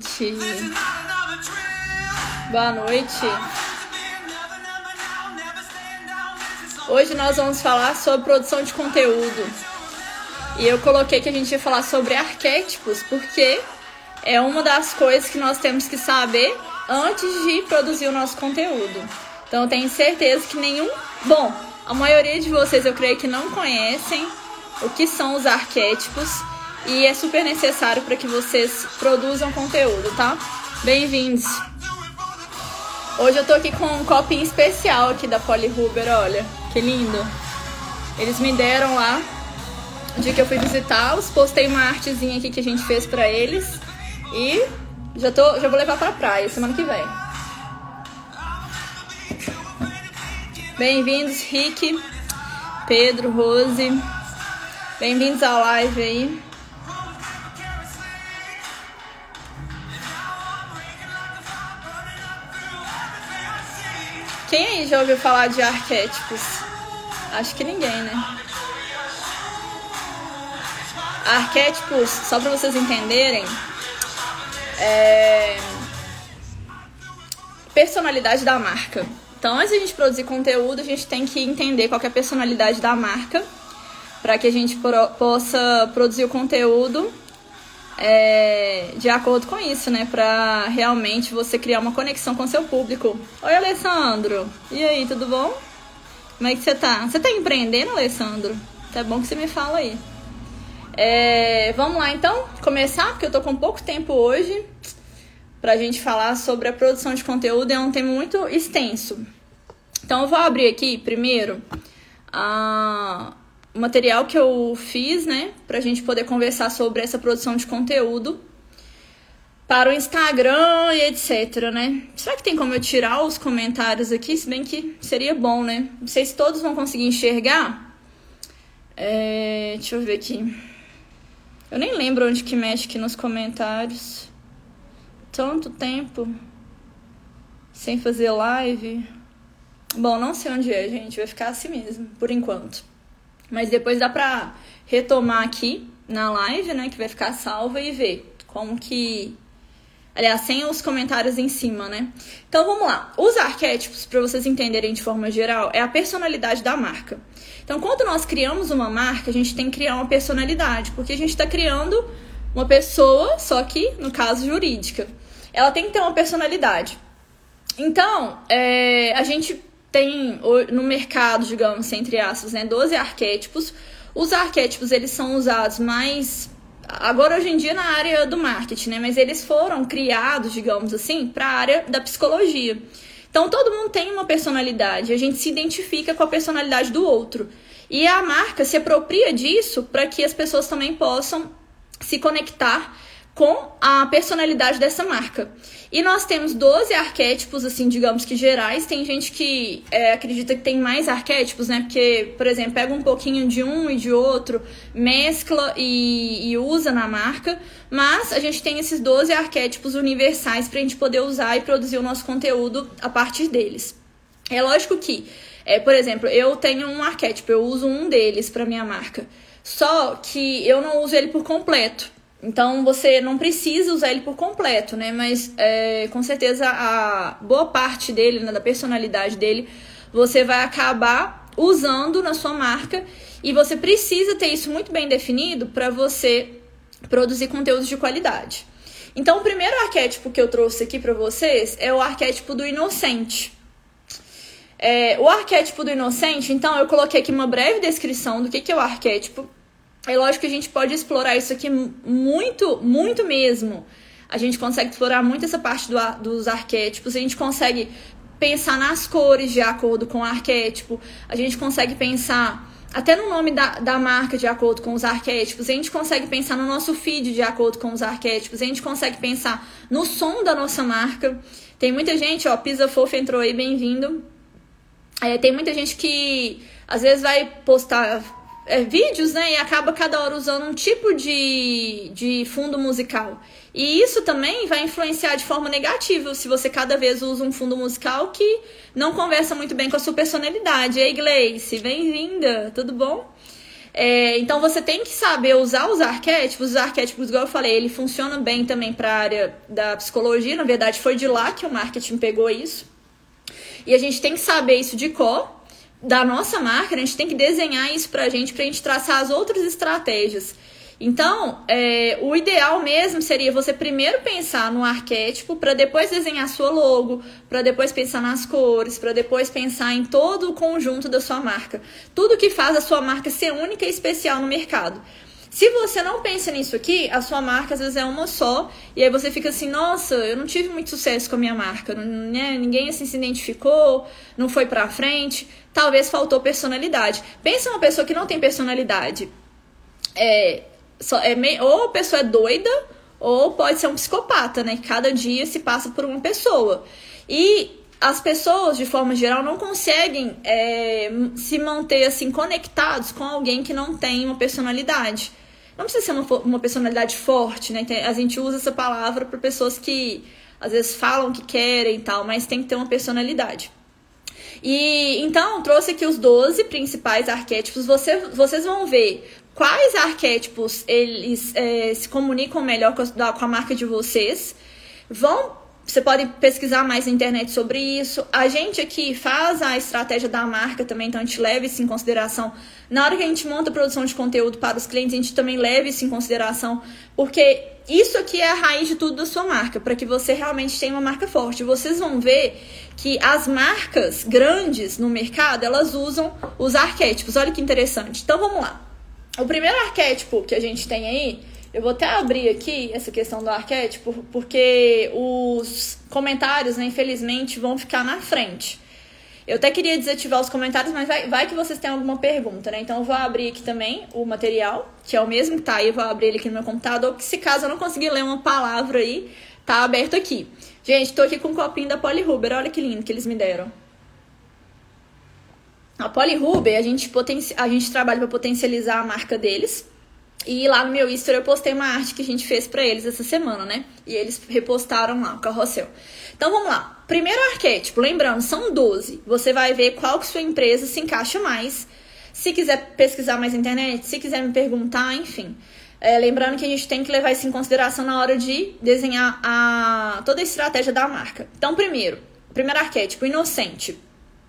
gente! Boa noite! Hoje nós vamos falar sobre produção de conteúdo. E eu coloquei que a gente ia falar sobre arquétipos, porque é uma das coisas que nós temos que saber antes de produzir o nosso conteúdo. Então eu tenho certeza que nenhum. Bom, a maioria de vocês eu creio que não conhecem o que são os arquétipos e é super necessário para que vocês produzam conteúdo, tá? Bem-vindos! Hoje eu tô aqui com um copinho especial aqui da Polyhuber, olha, que lindo! Eles me deram lá o dia que eu fui visitá-los, postei uma artezinha aqui que a gente fez para eles e já, tô, já vou levar pra praia semana que vem. Bem-vindos, Rick, Pedro, Rose. Bem-vindos à live aí. Quem já ouviu falar de arquétipos? Acho que ninguém, né? Arquétipos, só para vocês entenderem, é... personalidade da marca. Então, antes de a gente produzir conteúdo, a gente tem que entender qual que é a personalidade da marca para que a gente possa produzir o conteúdo é, de acordo com isso, né? Para realmente você criar uma conexão com seu público. Oi, Alessandro. E aí, tudo bom? Como é que você tá? Você tá empreendendo, Alessandro? Tá bom que você me fala aí. É, vamos lá então, começar, porque eu tô com pouco tempo hoje pra gente falar sobre a produção de conteúdo. É um tema muito extenso. Então eu vou abrir aqui primeiro a, material que eu fiz, né, pra gente poder conversar sobre essa produção de conteúdo para o Instagram e etc, né? Será que tem como eu tirar os comentários aqui? Se bem que seria bom, né? Não sei se todos vão conseguir enxergar. É, deixa eu ver aqui. Eu nem lembro onde que mexe aqui nos comentários. Tanto tempo sem fazer live. Bom, não sei onde é, gente. Vai ficar assim mesmo, por enquanto. Mas depois dá pra retomar aqui na live, né? Que vai ficar salva e ver como que. Aliás, sem os comentários em cima, né? Então vamos lá. Os arquétipos, para vocês entenderem de forma geral, é a personalidade da marca. Então, quando nós criamos uma marca, a gente tem que criar uma personalidade, porque a gente está criando uma pessoa, só que no caso jurídica. Ela tem que ter uma personalidade. Então, é, a gente tem no mercado, digamos, entre aspas, né, 12 arquétipos. Os arquétipos, eles são usados mais agora hoje em dia na área do marketing, né, mas eles foram criados, digamos assim, para a área da psicologia. Então todo mundo tem uma personalidade, a gente se identifica com a personalidade do outro. E a marca se apropria disso para que as pessoas também possam se conectar com a personalidade dessa marca. E nós temos 12 arquétipos, assim, digamos que gerais. Tem gente que é, acredita que tem mais arquétipos, né? Porque, por exemplo, pega um pouquinho de um e de outro, mescla e, e usa na marca. Mas a gente tem esses 12 arquétipos universais para a gente poder usar e produzir o nosso conteúdo a partir deles. É lógico que, é, por exemplo, eu tenho um arquétipo, eu uso um deles para minha marca. Só que eu não uso ele por completo. Então você não precisa usar ele por completo, né? Mas é, com certeza a boa parte dele, né, da personalidade dele, você vai acabar usando na sua marca e você precisa ter isso muito bem definido para você produzir conteúdos de qualidade. Então, o primeiro arquétipo que eu trouxe aqui para vocês é o arquétipo do inocente. É, o arquétipo do inocente, então, eu coloquei aqui uma breve descrição do que, que é o arquétipo é lógico que a gente pode explorar isso aqui muito, muito mesmo. A gente consegue explorar muito essa parte do, dos arquétipos, a gente consegue pensar nas cores de acordo com o arquétipo, a gente consegue pensar até no nome da, da marca de acordo com os arquétipos, a gente consegue pensar no nosso feed de acordo com os arquétipos, a gente consegue pensar no som da nossa marca. Tem muita gente, ó, Pisa Fofa entrou aí, bem-vindo. É, tem muita gente que às vezes vai postar é, vídeos, né? E acaba cada hora usando um tipo de, de fundo musical. E isso também vai influenciar de forma negativa se você cada vez usa um fundo musical que não conversa muito bem com a sua personalidade. Ei, Gleice, bem-vinda, tudo bom? É, então você tem que saber usar os arquétipos. Os arquétipos, igual eu falei, ele funciona bem também para a área da psicologia. Na verdade, foi de lá que o marketing pegou isso. E a gente tem que saber isso de cor da nossa marca, a gente tem que desenhar isso pra gente, pra gente traçar as outras estratégias. Então, é, o ideal mesmo seria você primeiro pensar no arquétipo, para depois desenhar sua logo, para depois pensar nas cores, para depois pensar em todo o conjunto da sua marca. Tudo que faz a sua marca ser única e especial no mercado. Se você não pensa nisso aqui, a sua marca às vezes é uma só, e aí você fica assim, nossa, eu não tive muito sucesso com a minha marca, né? ninguém assim se identificou, não foi pra frente, talvez faltou personalidade. Pensa uma pessoa que não tem personalidade. É, só, é ou a pessoa é doida, ou pode ser um psicopata, né? Cada dia se passa por uma pessoa. E as pessoas, de forma geral, não conseguem é, se manter assim conectados com alguém que não tem uma personalidade. Não precisa ser uma, uma personalidade forte, né? A gente usa essa palavra para pessoas que às vezes falam que querem e tal, mas tem que ter uma personalidade. E então trouxe aqui os 12 principais arquétipos. Você, vocês vão ver quais arquétipos eles é, se comunicam melhor com a, com a marca de vocês. Vão você pode pesquisar mais na internet sobre isso. A gente aqui faz a estratégia da marca também, então a gente leva isso em consideração. Na hora que a gente monta a produção de conteúdo para os clientes, a gente também leva isso em consideração, porque isso aqui é a raiz de tudo da sua marca, para que você realmente tenha uma marca forte. Vocês vão ver que as marcas grandes no mercado, elas usam os arquétipos. Olha que interessante. Então vamos lá. O primeiro arquétipo que a gente tem aí, eu vou até abrir aqui essa questão do arquétipo, porque os comentários, né, infelizmente, vão ficar na frente. Eu até queria desativar os comentários, mas vai, vai que vocês têm alguma pergunta, né? Então eu vou abrir aqui também o material, que é o mesmo que tá aí, eu vou abrir ele aqui no meu computador, porque se caso eu não conseguir ler uma palavra aí, tá aberto aqui. Gente, tô aqui com um copinho da Polyhuber, olha que lindo que eles me deram. A Polyhuber, a gente, poten... a gente trabalha para potencializar a marca deles. E lá no meu Insta eu postei uma arte que a gente fez para eles essa semana, né? E eles repostaram lá o carrossel. Então vamos lá. Primeiro arquétipo, lembrando, são 12. Você vai ver qual que sua empresa se encaixa mais. Se quiser pesquisar mais na internet, se quiser me perguntar, enfim. É, lembrando que a gente tem que levar isso em consideração na hora de desenhar a, toda a estratégia da marca. Então, primeiro, primeiro arquétipo, inocente.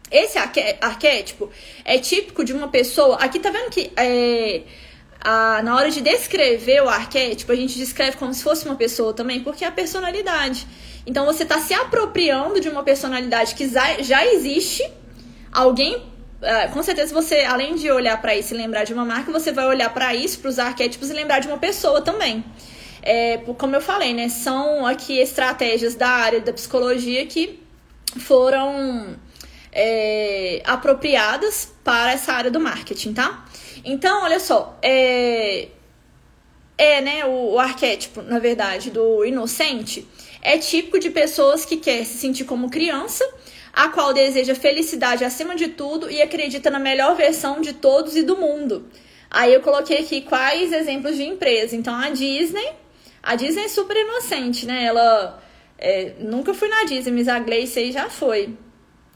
Esse arquétipo é típico de uma pessoa. Aqui tá vendo que é, a, na hora de descrever o arquétipo, a gente descreve como se fosse uma pessoa também, porque é a personalidade. Então você está se apropriando de uma personalidade que já existe, alguém. É, com certeza você, além de olhar para isso e lembrar de uma marca, você vai olhar para isso, para os arquétipos e lembrar de uma pessoa também. É, como eu falei, né? São aqui estratégias da área da psicologia que foram é, apropriadas para essa área do marketing, tá? Então, olha só, é, é né, o, o arquétipo, na verdade, do inocente é típico de pessoas que quer se sentir como criança, a qual deseja felicidade acima de tudo e acredita na melhor versão de todos e do mundo. Aí eu coloquei aqui quais exemplos de empresa. Então a Disney, a Disney é super inocente, né? Ela é, nunca fui na Disney, mas a Gleice aí já foi.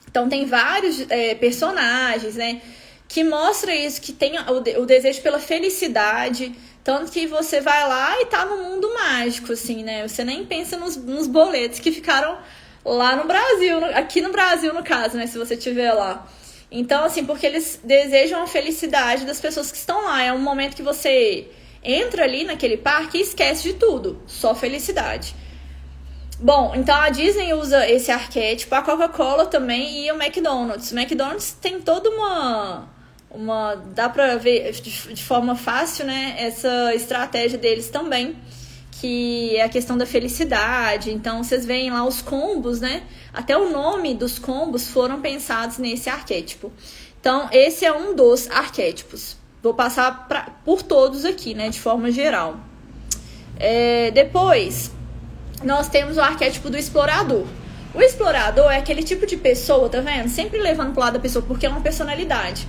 Então tem vários é, personagens, né? Que mostra isso, que tem o, o, desejo pela felicidade. Tanto que você vai lá e tá no mundo mágico, assim, né? Você nem pensa nos, nos boletos que ficaram lá no Brasil, no, aqui no Brasil, no caso, né? Se você estiver lá. Então, assim, porque eles desejam a felicidade das pessoas que estão lá. É um momento que você entra ali naquele parque e esquece de tudo, só felicidade. Bom, então a Disney usa esse arquétipo, a Coca-Cola também e o McDonald's. O McDonald's tem toda uma. Uma dá pra ver de, de forma fácil, né? Essa estratégia deles também, que é a questão da felicidade. Então vocês veem lá os combos, né? Até o nome dos combos foram pensados nesse arquétipo. Então, esse é um dos arquétipos. Vou passar pra, por todos aqui, né? De forma geral. É, depois, nós temos o arquétipo do explorador. O explorador é aquele tipo de pessoa, tá vendo? Sempre levando pro lado da pessoa, porque é uma personalidade.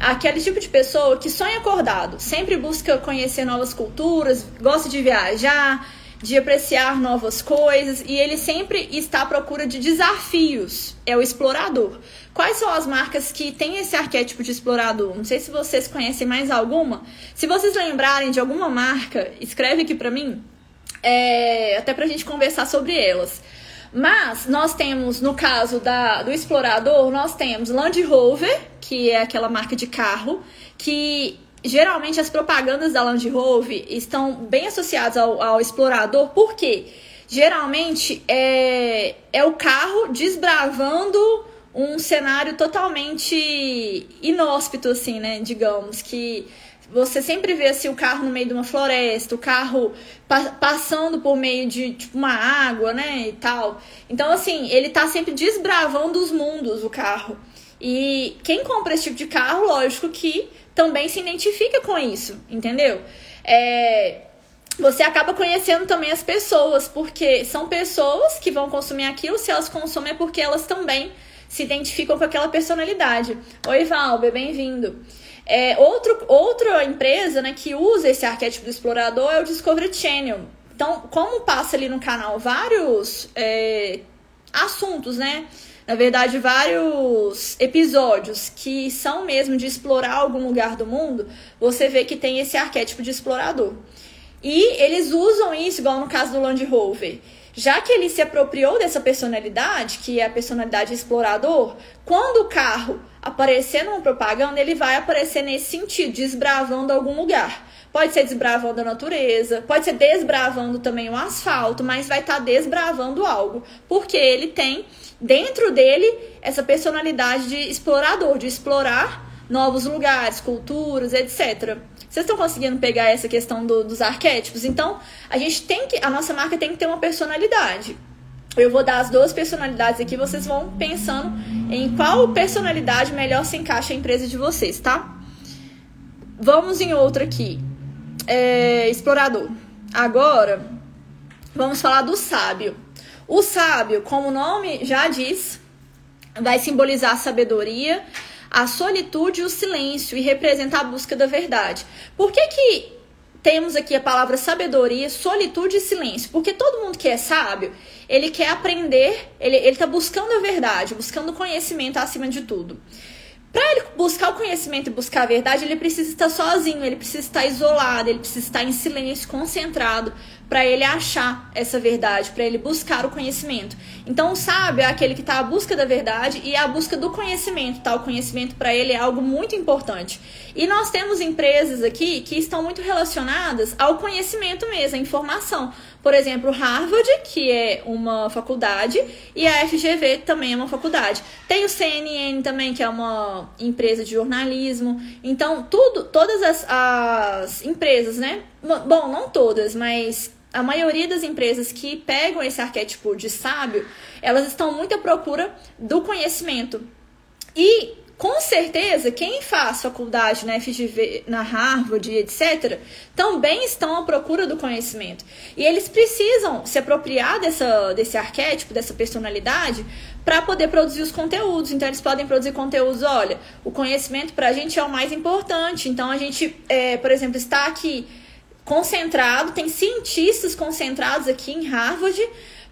Aquele tipo de pessoa que sonha acordado, sempre busca conhecer novas culturas, gosta de viajar, de apreciar novas coisas e ele sempre está à procura de desafios. É o explorador. Quais são as marcas que têm esse arquétipo de explorador? Não sei se vocês conhecem mais alguma. Se vocês lembrarem de alguma marca, escreve aqui para mim, é, até pra gente conversar sobre elas. Mas nós temos, no caso da, do explorador, nós temos Land Rover, que é aquela marca de carro, que geralmente as propagandas da Land Rover estão bem associadas ao, ao explorador, porque geralmente é, é o carro desbravando um cenário totalmente inóspito, assim, né? Digamos, que você sempre vê assim, o carro no meio de uma floresta, o carro pa passando por meio de tipo, uma água, né? E tal. Então, assim, ele tá sempre desbravando os mundos, o carro. E quem compra esse tipo de carro, lógico que também se identifica com isso, entendeu? É, você acaba conhecendo também as pessoas, porque são pessoas que vão consumir aquilo, se elas consomem é porque elas também se identificam com aquela personalidade. Oi, Valber, bem-vindo. É, outro, outra empresa né, que usa esse arquétipo do explorador é o Discovery Channel. Então, como passa ali no canal vários é, assuntos, né? Na verdade, vários episódios que são mesmo de explorar algum lugar do mundo, você vê que tem esse arquétipo de explorador. E eles usam isso, igual no caso do Land Rover. Já que ele se apropriou dessa personalidade, que é a personalidade explorador, quando o carro aparecer numa propaganda, ele vai aparecer nesse sentido, desbravando algum lugar. Pode ser desbravando a natureza, pode ser desbravando também o asfalto, mas vai estar tá desbravando algo, porque ele tem dentro dele essa personalidade de explorador, de explorar novos lugares, culturas, etc. Vocês estão conseguindo pegar essa questão do, dos arquétipos? Então, a gente tem que. A nossa marca tem que ter uma personalidade. Eu vou dar as duas personalidades aqui, vocês vão pensando em qual personalidade melhor se encaixa a empresa de vocês, tá? Vamos em outra aqui. É, explorador. Agora, vamos falar do sábio. O sábio, como o nome já diz, vai simbolizar sabedoria a solitude e o silêncio e representa a busca da verdade. Por que que temos aqui a palavra sabedoria, solitude e silêncio? Porque todo mundo que é sábio, ele quer aprender, ele está buscando a verdade, buscando conhecimento acima de tudo. Para ele buscar o conhecimento e buscar a verdade, ele precisa estar sozinho, ele precisa estar isolado, ele precisa estar em silêncio, concentrado, para ele achar essa verdade, para ele buscar o conhecimento. Então, o sábio é aquele que está à busca da verdade e à busca do conhecimento, tá? O conhecimento para ele é algo muito importante. E nós temos empresas aqui que estão muito relacionadas ao conhecimento mesmo, à informação. Por exemplo, Harvard, que é uma faculdade, e a FGV também é uma faculdade. Tem o CNN também, que é uma empresa de jornalismo. Então, tudo, todas as, as empresas, né? Bom, não todas, mas a maioria das empresas que pegam esse arquétipo de sábio, elas estão muito à procura do conhecimento. E com certeza, quem faz faculdade na FGV, na Harvard, etc., também estão à procura do conhecimento. E eles precisam se apropriar dessa, desse arquétipo, dessa personalidade, para poder produzir os conteúdos. Então, eles podem produzir conteúdos. Olha, o conhecimento para a gente é o mais importante. Então, a gente, é, por exemplo, está aqui concentrado, tem cientistas concentrados aqui em Harvard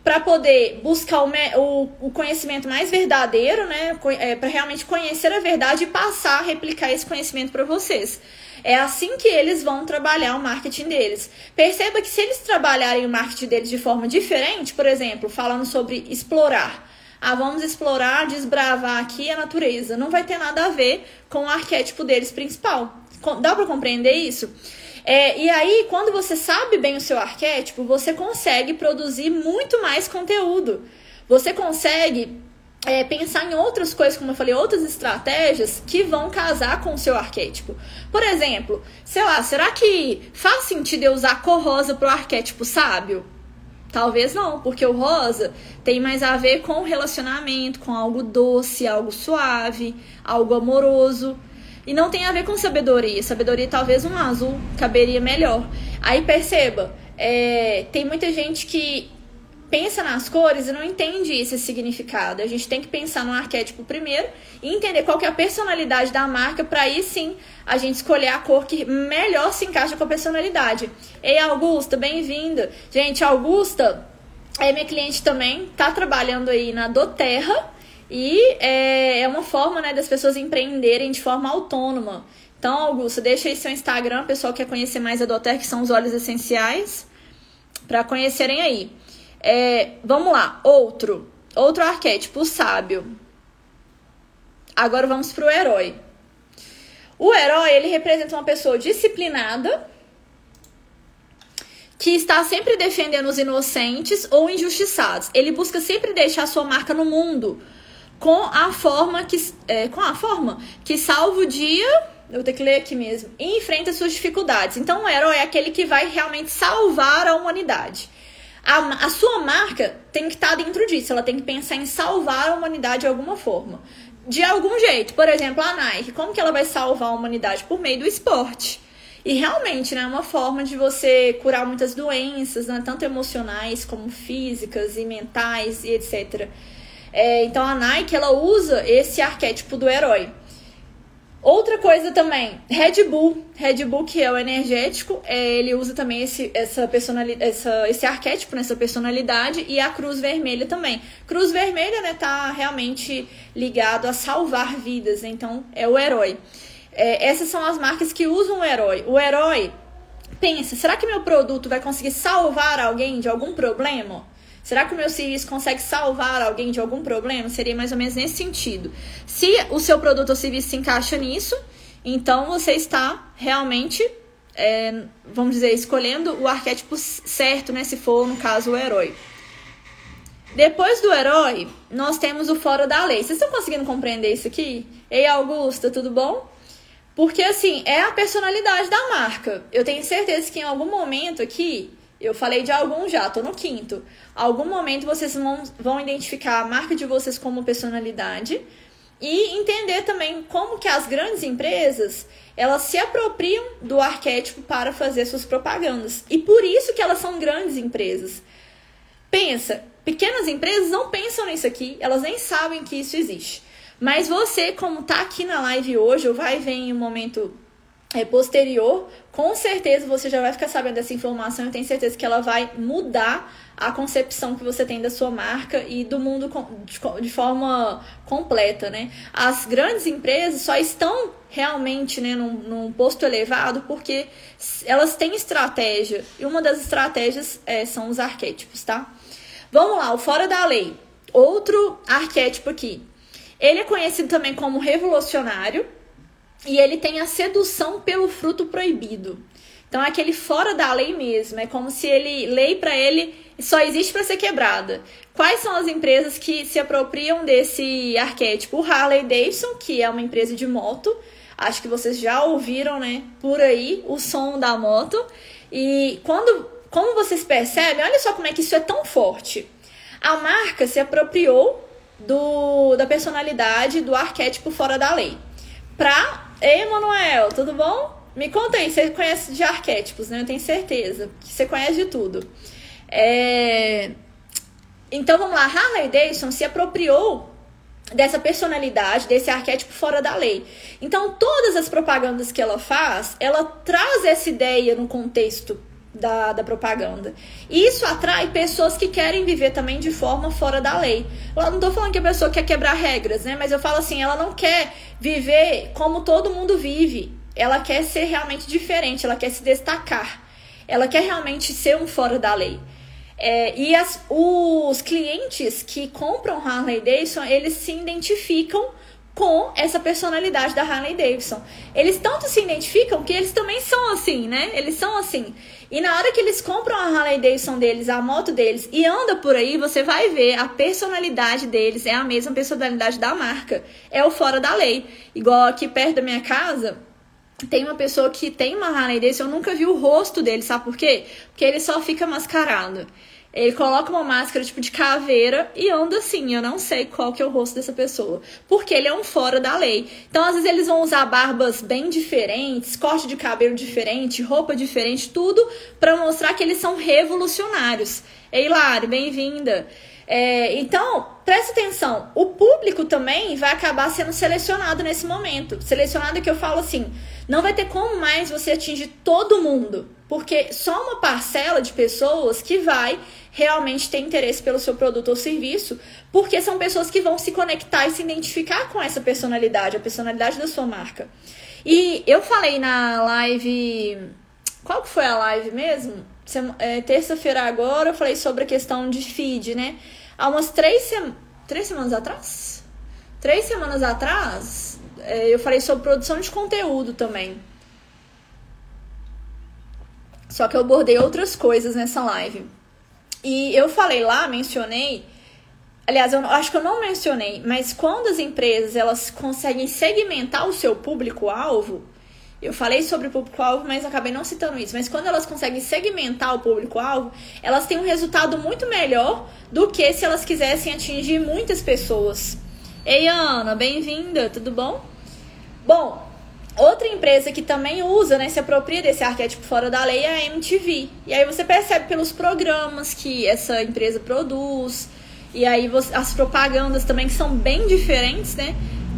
para poder buscar o, o, o, conhecimento mais verdadeiro, né? É, para realmente conhecer a verdade e passar a replicar esse conhecimento para vocês. É assim que eles vão trabalhar o marketing deles. Perceba que se eles trabalharem o marketing deles de forma diferente, por exemplo, falando sobre explorar. Ah, vamos explorar, desbravar aqui a natureza. Não vai ter nada a ver com o arquétipo deles principal. Dá para compreender isso? É, e aí, quando você sabe bem o seu arquétipo, você consegue produzir muito mais conteúdo. Você consegue é, pensar em outras coisas, como eu falei, outras estratégias que vão casar com o seu arquétipo. Por exemplo, sei lá, será que faz sentido eu usar cor rosa para o arquétipo sábio? Talvez não, porque o rosa tem mais a ver com relacionamento, com algo doce, algo suave, algo amoroso. E não tem a ver com sabedoria. Sabedoria, talvez um azul caberia melhor. Aí perceba, é, tem muita gente que pensa nas cores e não entende esse significado. A gente tem que pensar no arquétipo primeiro e entender qual é a personalidade da marca para aí sim a gente escolher a cor que melhor se encaixa com a personalidade. Ei, Augusta, bem-vinda. Gente, Augusta é minha cliente também, tá trabalhando aí na Doterra e é, é uma forma né, das pessoas empreenderem de forma autônoma. Então, Augusta, deixa aí seu Instagram, pessoal quer conhecer mais a Doterra, que são os óleos essenciais, para conhecerem aí. É, vamos lá, outro. Outro arquétipo, o sábio. Agora vamos pro herói. O herói, ele representa uma pessoa disciplinada, que está sempre defendendo os inocentes ou injustiçados. Ele busca sempre deixar sua marca no mundo com a forma que, é, com a forma que salva o dia. Eu ter que ler aqui mesmo. E enfrenta suas dificuldades. Então, o herói é aquele que vai realmente salvar a humanidade a, a sua marca tem que estar tá dentro disso. Ela tem que pensar em salvar a humanidade de alguma forma. De algum jeito. Por exemplo, a Nike. Como que ela vai salvar a humanidade? Por meio do esporte. E realmente, né, é uma forma de você curar muitas doenças, né, tanto emocionais como físicas e mentais e etc. É, então a Nike ela usa esse arquétipo do herói. Outra coisa também, Red Bull. Red Bull, que é o energético, é, ele usa também esse, essa personalidade, essa, esse arquétipo nessa personalidade e a cruz vermelha também. Cruz vermelha, né, tá realmente ligado a salvar vidas, então é o herói. É, essas são as marcas que usam o herói. O herói pensa, será que meu produto vai conseguir salvar alguém de algum problema? Será que o meu serviço consegue salvar alguém de algum problema? Seria mais ou menos nesse sentido. Se o seu produto ou serviço se encaixa nisso, então você está realmente, é, vamos dizer, escolhendo o arquétipo certo, né? Se for, no caso, o herói. Depois do herói, nós temos o fora da lei. Vocês estão conseguindo compreender isso aqui? Ei, Augusta, tudo bom? Porque, assim, é a personalidade da marca. Eu tenho certeza que em algum momento aqui eu falei de algum já, tô no quinto. Algum momento vocês vão, vão identificar a marca de vocês como personalidade e entender também como que as grandes empresas elas se apropriam do arquétipo para fazer suas propagandas. E por isso que elas são grandes empresas. Pensa, pequenas empresas não pensam nisso aqui, elas nem sabem que isso existe. Mas você, como tá aqui na live hoje, ou vai ver em um momento é, posterior, com certeza você já vai ficar sabendo dessa informação. Eu tenho certeza que ela vai mudar a concepção que você tem da sua marca e do mundo de forma completa, né? As grandes empresas só estão realmente né, num, num posto elevado porque elas têm estratégia e uma das estratégias é, são os arquétipos, tá? Vamos lá, o fora da lei. Outro arquétipo aqui. Ele é conhecido também como revolucionário e ele tem a sedução pelo fruto proibido. Então é aquele fora da lei mesmo, é como se ele lei para ele só existe para ser quebrada. Quais são as empresas que se apropriam desse arquétipo? O Harley Davidson, que é uma empresa de moto, acho que vocês já ouviram, né, por aí o som da moto. E quando como vocês percebem, olha só como é que isso é tão forte. A marca se apropriou do, da personalidade do arquétipo fora da lei. Pra Ei, Manuel, tudo bom? Me conta aí, você conhece de arquétipos, né? Eu tenho certeza que você conhece de tudo. É... Então vamos lá, Harley Davidson se apropriou dessa personalidade, desse arquétipo fora da lei. Então todas as propagandas que ela faz, ela traz essa ideia no contexto da, da propaganda. E isso atrai pessoas que querem viver também de forma fora da lei. Eu não tô falando que a pessoa quer quebrar regras, né? Mas eu falo assim, ela não quer viver como todo mundo vive. Ela quer ser realmente diferente, ela quer se destacar. Ela quer realmente ser um fora da lei. É, e as, os clientes que compram Harley Davidson, eles se identificam com essa personalidade da Harley Davidson. Eles tanto se identificam que eles também são assim, né? Eles são assim. E na hora que eles compram a Harley Davidson deles, a moto deles, e anda por aí, você vai ver a personalidade deles é a mesma personalidade da marca. É o fora da lei. Igual aqui perto da minha casa, tem uma pessoa que tem uma Harley Davidson, eu nunca vi o rosto dele, sabe por quê? Porque ele só fica mascarado. Ele coloca uma máscara tipo de caveira e anda assim. Eu não sei qual que é o rosto dessa pessoa. Porque ele é um fora da lei. Então, às vezes, eles vão usar barbas bem diferentes, corte de cabelo diferente, roupa diferente, tudo para mostrar que eles são revolucionários. Ei, Lari, bem-vinda. É, então, preste atenção, o público também vai acabar sendo selecionado nesse momento. Selecionado que eu falo assim, não vai ter como mais você atingir todo mundo, porque só uma parcela de pessoas que vai realmente ter interesse pelo seu produto ou serviço, porque são pessoas que vão se conectar e se identificar com essa personalidade, a personalidade da sua marca. E eu falei na live, qual que foi a live mesmo? É, terça-feira agora eu falei sobre a questão de feed, né? Há umas três, três semanas atrás? Três semanas atrás, é, eu falei sobre produção de conteúdo também. Só que eu abordei outras coisas nessa live. E eu falei lá, mencionei. Aliás, eu acho que eu não mencionei, mas quando as empresas elas conseguem segmentar o seu público-alvo, eu falei sobre o público-alvo, mas acabei não citando isso. Mas quando elas conseguem segmentar o público-alvo, elas têm um resultado muito melhor do que se elas quisessem atingir muitas pessoas. Ei, Ana, bem-vinda, tudo bom? Bom, outra empresa que também usa, né, se apropria desse arquétipo fora da lei é a MTV. E aí você percebe pelos programas que essa empresa produz, e aí as propagandas também que são bem diferentes, né?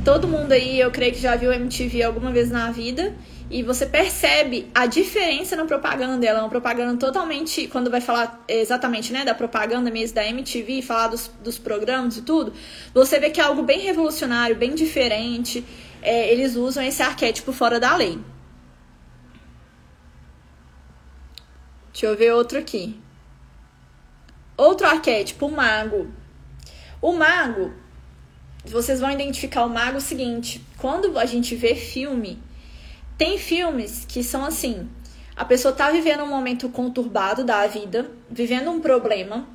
Todo mundo aí, eu creio que já viu MTV alguma vez na vida. E você percebe a diferença na propaganda. Ela é uma propaganda totalmente. Quando vai falar exatamente né, da propaganda mesmo da MTV, falar dos, dos programas e tudo, você vê que é algo bem revolucionário, bem diferente. É, eles usam esse arquétipo fora da lei. Deixa eu ver outro aqui. Outro arquétipo, o mago. O mago, vocês vão identificar o mago seguinte: quando a gente vê filme, tem filmes que são assim: a pessoa tá vivendo um momento conturbado da vida, vivendo um problema,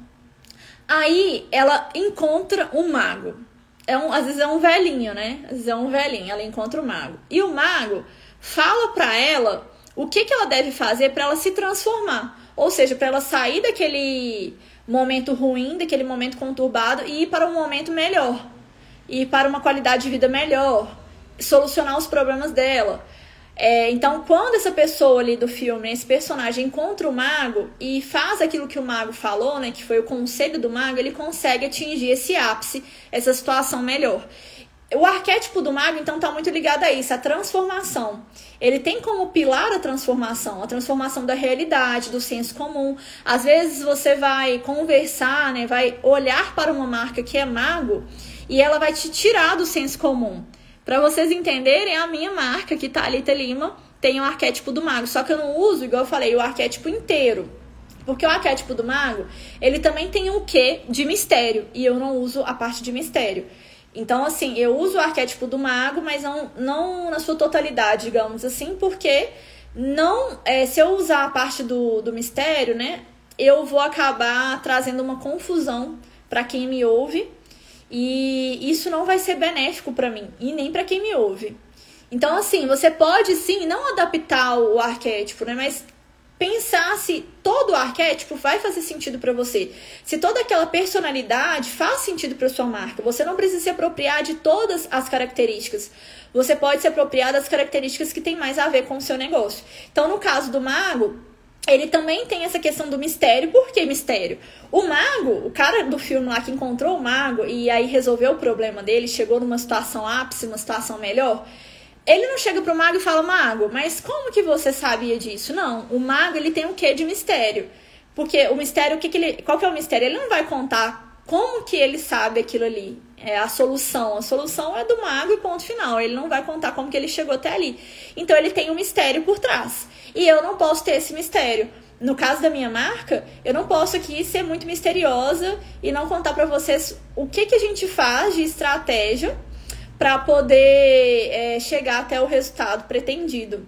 aí ela encontra um mago. É um, às vezes é um velhinho, né? Às vezes é um velhinho, ela encontra o mago. E o mago fala pra ela o que, que ela deve fazer para ela se transformar. Ou seja, para ela sair daquele momento ruim, daquele momento conturbado e ir para um momento melhor e para uma qualidade de vida melhor, solucionar os problemas dela. É, então, quando essa pessoa ali do filme, esse personagem, encontra o mago e faz aquilo que o mago falou, né, que foi o conselho do mago, ele consegue atingir esse ápice, essa situação melhor. O arquétipo do mago, então, está muito ligado a isso, a transformação. Ele tem como pilar a transformação, a transformação da realidade, do senso comum. Às vezes você vai conversar, né, vai olhar para uma marca que é mago e ela vai te tirar do senso comum. Para vocês entenderem, a minha marca, que tá Thalita Lima, tem o arquétipo do mago, só que eu não uso, igual eu falei, o arquétipo inteiro. Porque o arquétipo do mago, ele também tem um quê de mistério, e eu não uso a parte de mistério. Então, assim, eu uso o arquétipo do mago, mas não, não na sua totalidade, digamos assim, porque não é, se eu usar a parte do, do mistério, né, eu vou acabar trazendo uma confusão para quem me ouve e isso não vai ser benéfico para mim e nem para quem me ouve. Então, assim, você pode sim não adaptar o arquétipo, né? Mas pensar se todo o arquétipo vai fazer sentido para você. Se toda aquela personalidade faz sentido para sua marca. Você não precisa se apropriar de todas as características. Você pode se apropriar das características que tem mais a ver com o seu negócio. Então, no caso do mago, ele também tem essa questão do mistério. Por que mistério? O mago, o cara do filme lá que encontrou o mago e aí resolveu o problema dele, chegou numa situação ápice, uma situação melhor. Ele não chega pro mago e fala, mago, mas como que você sabia disso? Não, o mago ele tem um quê de mistério. Porque o mistério, o que, que ele. Qual que é o mistério? Ele não vai contar como que ele sabe aquilo ali. É a solução. A solução é do mago e ponto final. Ele não vai contar como que ele chegou até ali. Então ele tem um mistério por trás. E eu não posso ter esse mistério. No caso da minha marca, eu não posso aqui ser muito misteriosa e não contar para vocês o que, que a gente faz de estratégia para poder é, chegar até o resultado pretendido.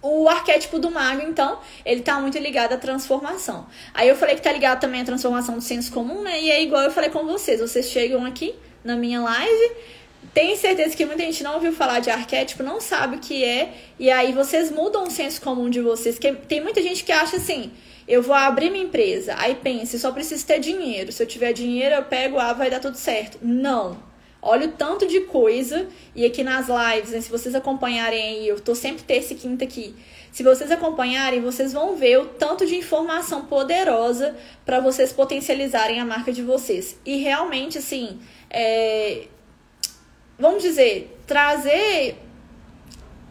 O arquétipo do mago, então, ele tá muito ligado à transformação. Aí eu falei que tá ligado também à transformação do senso comum, né? E é igual eu falei com vocês. Vocês chegam aqui na minha live, tenho certeza que muita gente não ouviu falar de arquétipo, não sabe o que é, e aí vocês mudam o senso comum de vocês. Que tem muita gente que acha assim Eu vou abrir minha empresa. Aí pense, só preciso ter dinheiro. Se eu tiver dinheiro, eu pego, ah, vai dar tudo certo. Não. Olha o tanto de coisa. E aqui nas lives, né, se vocês acompanharem aí, eu tô sempre terça e quinta aqui. Se vocês acompanharem, vocês vão ver o tanto de informação poderosa para vocês potencializarem a marca de vocês. E realmente, assim, é... vamos dizer, trazer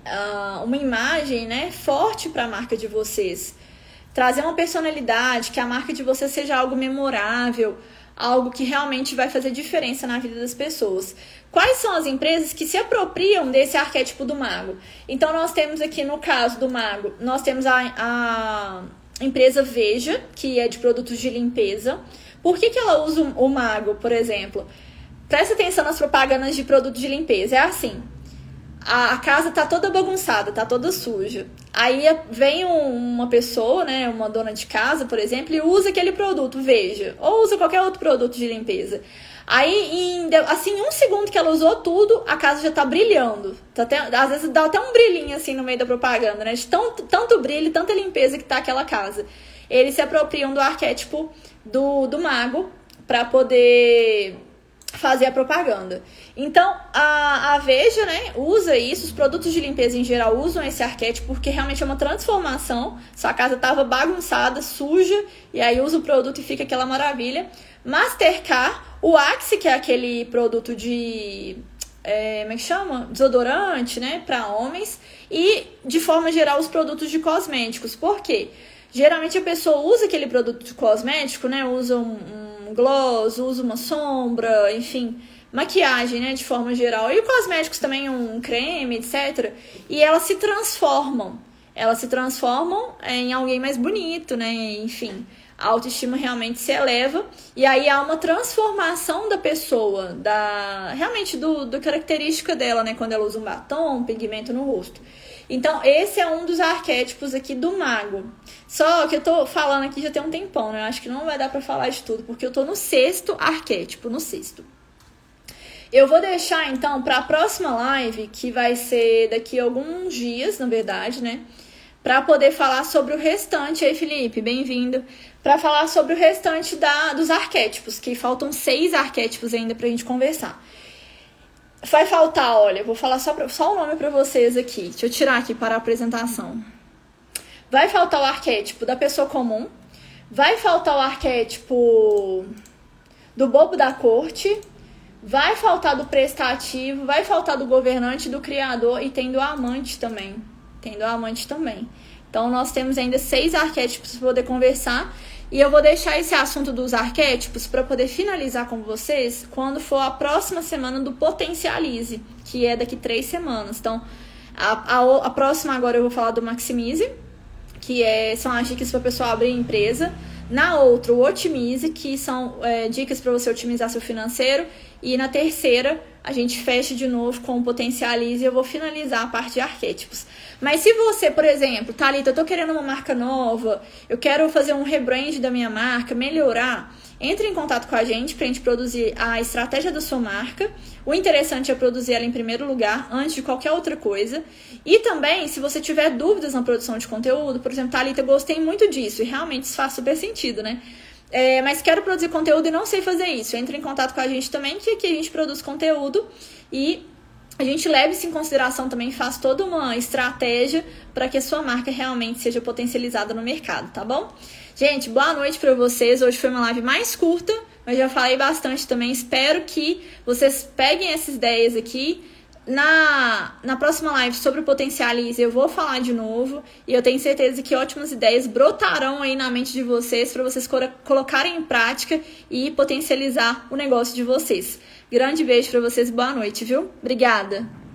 uh, uma imagem né, forte para a marca de vocês trazer uma personalidade, que a marca de você seja algo memorável, algo que realmente vai fazer diferença na vida das pessoas. Quais são as empresas que se apropriam desse arquétipo do mago? Então, nós temos aqui no caso do mago, nós temos a, a empresa Veja, que é de produtos de limpeza. Por que, que ela usa o mago, por exemplo? Presta atenção nas propagandas de produtos de limpeza. É assim: a, casa tá toda bagunçada, tá toda suja. Aí vem um, uma pessoa, né, uma dona de casa, por exemplo, e usa aquele produto, veja, ou usa qualquer outro produto de limpeza. Aí, em, assim, um segundo que ela usou tudo, a casa já tá brilhando. Tá até, às vezes dá até um brilhinho assim no meio da propaganda, né? De tanto, tanto brilho, tanta limpeza que tá aquela casa. Eles se apropriam do arquétipo do, do mago para poder fazer a propaganda. Então, a, a Veja, né, usa isso, os produtos de limpeza em geral usam esse arquétipo porque realmente é uma transformação. Sua casa estava bagunçada, suja, e aí usa o produto e fica aquela maravilha. Mastercard, o Axe, que é aquele produto de é, como é que chama? Desodorante, né, para homens, e de forma geral os produtos de cosméticos. Por quê? Geralmente a pessoa usa aquele produto de cosmético, né, usa um, um um gloss, usa uma sombra, enfim, maquiagem, né, de forma geral. E cosméticos também, um creme, etc. E elas se transformam. Elas se transformam em alguém mais bonito, né? Enfim, a autoestima realmente se eleva e aí há uma transformação da pessoa, da realmente do, do característica dela, né? Quando ela usa um batom, um pigmento no rosto. Então, esse é um dos arquétipos aqui do mago. Só que eu tô falando aqui já tem um tempão, né? Eu acho que não vai dar para falar de tudo, porque eu tô no sexto arquétipo, no sexto. Eu vou deixar então para a próxima live, que vai ser daqui a alguns dias, na verdade, né? Para poder falar sobre o restante aí, Felipe, bem-vindo. Para falar sobre o restante da, dos arquétipos, que faltam seis arquétipos ainda pra gente conversar. Vai faltar, olha, vou falar só, pra, só o nome para vocês aqui. Deixa eu tirar aqui para a apresentação. Vai faltar o arquétipo da pessoa comum. Vai faltar o arquétipo do bobo da corte. Vai faltar do prestativo. Vai faltar do governante, do criador e tem do amante também. Tem do amante também. Então, nós temos ainda seis arquétipos para poder conversar. E eu vou deixar esse assunto dos arquétipos para poder finalizar com vocês quando for a próxima semana do Potencialize, que é daqui três semanas. Então, a, a, a próxima agora eu vou falar do Maximize, que é, são as dicas para pessoa abrir empresa. Na outra, o Otimize, que são é, dicas para você otimizar seu financeiro. E na terceira, a gente fecha de novo com o Potencialize e eu vou finalizar a parte de arquétipos. Mas se você, por exemplo, Thalita, eu tô querendo uma marca nova, eu quero fazer um rebrand da minha marca, melhorar, entre em contato com a gente para a gente produzir a estratégia da sua marca. O interessante é produzir ela em primeiro lugar, antes de qualquer outra coisa. E também, se você tiver dúvidas na produção de conteúdo, por exemplo, Thalita, eu gostei muito disso e realmente isso faz super sentido, né? É, mas quero produzir conteúdo e não sei fazer isso. Entre em contato com a gente também, que aqui a gente produz conteúdo e a gente leva isso em consideração também, faz toda uma estratégia para que a sua marca realmente seja potencializada no mercado, tá bom? Gente, boa noite para vocês. Hoje foi uma live mais curta, mas já falei bastante também. Espero que vocês peguem essas ideias aqui na, na próxima live sobre o Potencialize eu vou falar de novo e eu tenho certeza que ótimas ideias brotarão aí na mente de vocês para vocês colocarem em prática e potencializar o negócio de vocês. Grande beijo para vocês, boa noite, viu? Obrigada.